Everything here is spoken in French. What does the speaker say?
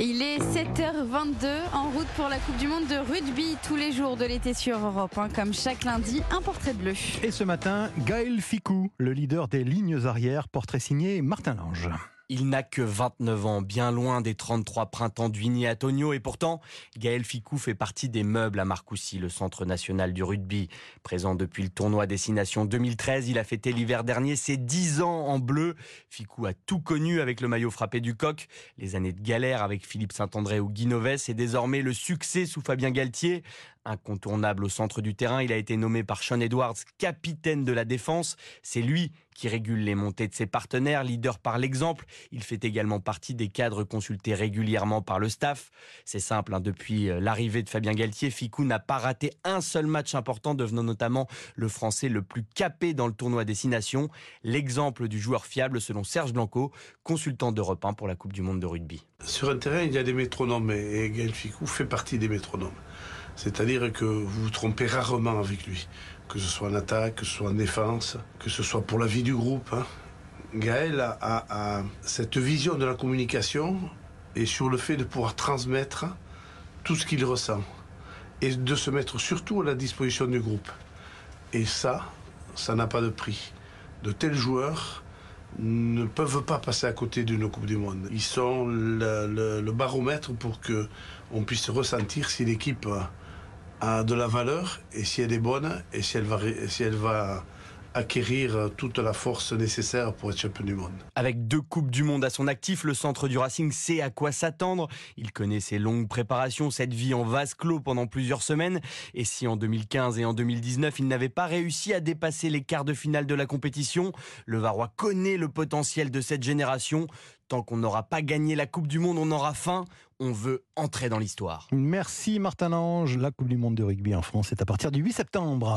Il est 7h22 en route pour la Coupe du Monde de rugby tous les jours de l'été sur Europe. hein, comme chaque lundi, un portrait bleu. Et ce matin, Gaël Ficou, le leader des lignes arrières, portrait signé Martin Lange. Il n'a que 29 ans, bien loin des 33 printemps d'Uigny à Tonio, et pourtant, Gaël Ficou fait partie des meubles à Marcoussis, le centre national du rugby. Présent depuis le tournoi Destination 2013, il a fêté l'hiver dernier ses 10 ans en bleu. Ficou a tout connu avec le maillot frappé du coq, les années de galère avec Philippe Saint-André ou Guy Novès, et désormais le succès sous Fabien Galtier. Incontournable au centre du terrain, il a été nommé par Sean Edwards capitaine de la défense. C'est lui qui régule les montées de ses partenaires, leader par l'exemple. Il fait également partie des cadres consultés régulièrement par le staff. C'est simple, hein, depuis euh, l'arrivée de Fabien Galtier, Ficou n'a pas raté un seul match important, devenant notamment le Français le plus capé dans le tournoi Destination. L'exemple du joueur fiable selon Serge Blanco, consultant d'Europe 1 pour la Coupe du Monde de rugby. Sur un terrain, il y a des métronomes et Gaël Ficou fait partie des métronomes. C'est-à-dire que vous vous trompez rarement avec lui, que ce soit en attaque, que ce soit en défense, que ce soit pour la vie du groupe. hein. Gaël a, cette vision de la communication et sur le fait de pouvoir transmettre tout ce qu'il ressent et de se mettre surtout à la disposition du groupe. Et ça, ça n'a pas de prix. De tels joueurs ne peuvent pas passer à côté d'une Coupe du Monde. Ils sont le, le- le baromètre pour que on puisse ressentir si l'équipe de la valeur et si elle est bonne et si elle va, si elle va acquérir toute la force nécessaire pour être champion du monde. Avec deux Coupes du Monde à son actif, le centre du Racing sait à quoi s'attendre. Il connaît ses longues préparations, cette vie en vase clos pendant plusieurs semaines. Et si en 2015 et en 2019, il n'avait pas réussi à dépasser les quarts de finale de la compétition, le Varois connaît le potentiel de cette génération. Tant qu'on n'aura pas gagné la Coupe du Monde, on aura faim. On veut entrer dans l'histoire. Merci Martin Lange. La Coupe du Monde de rugby en France est à partir du 8 septembre.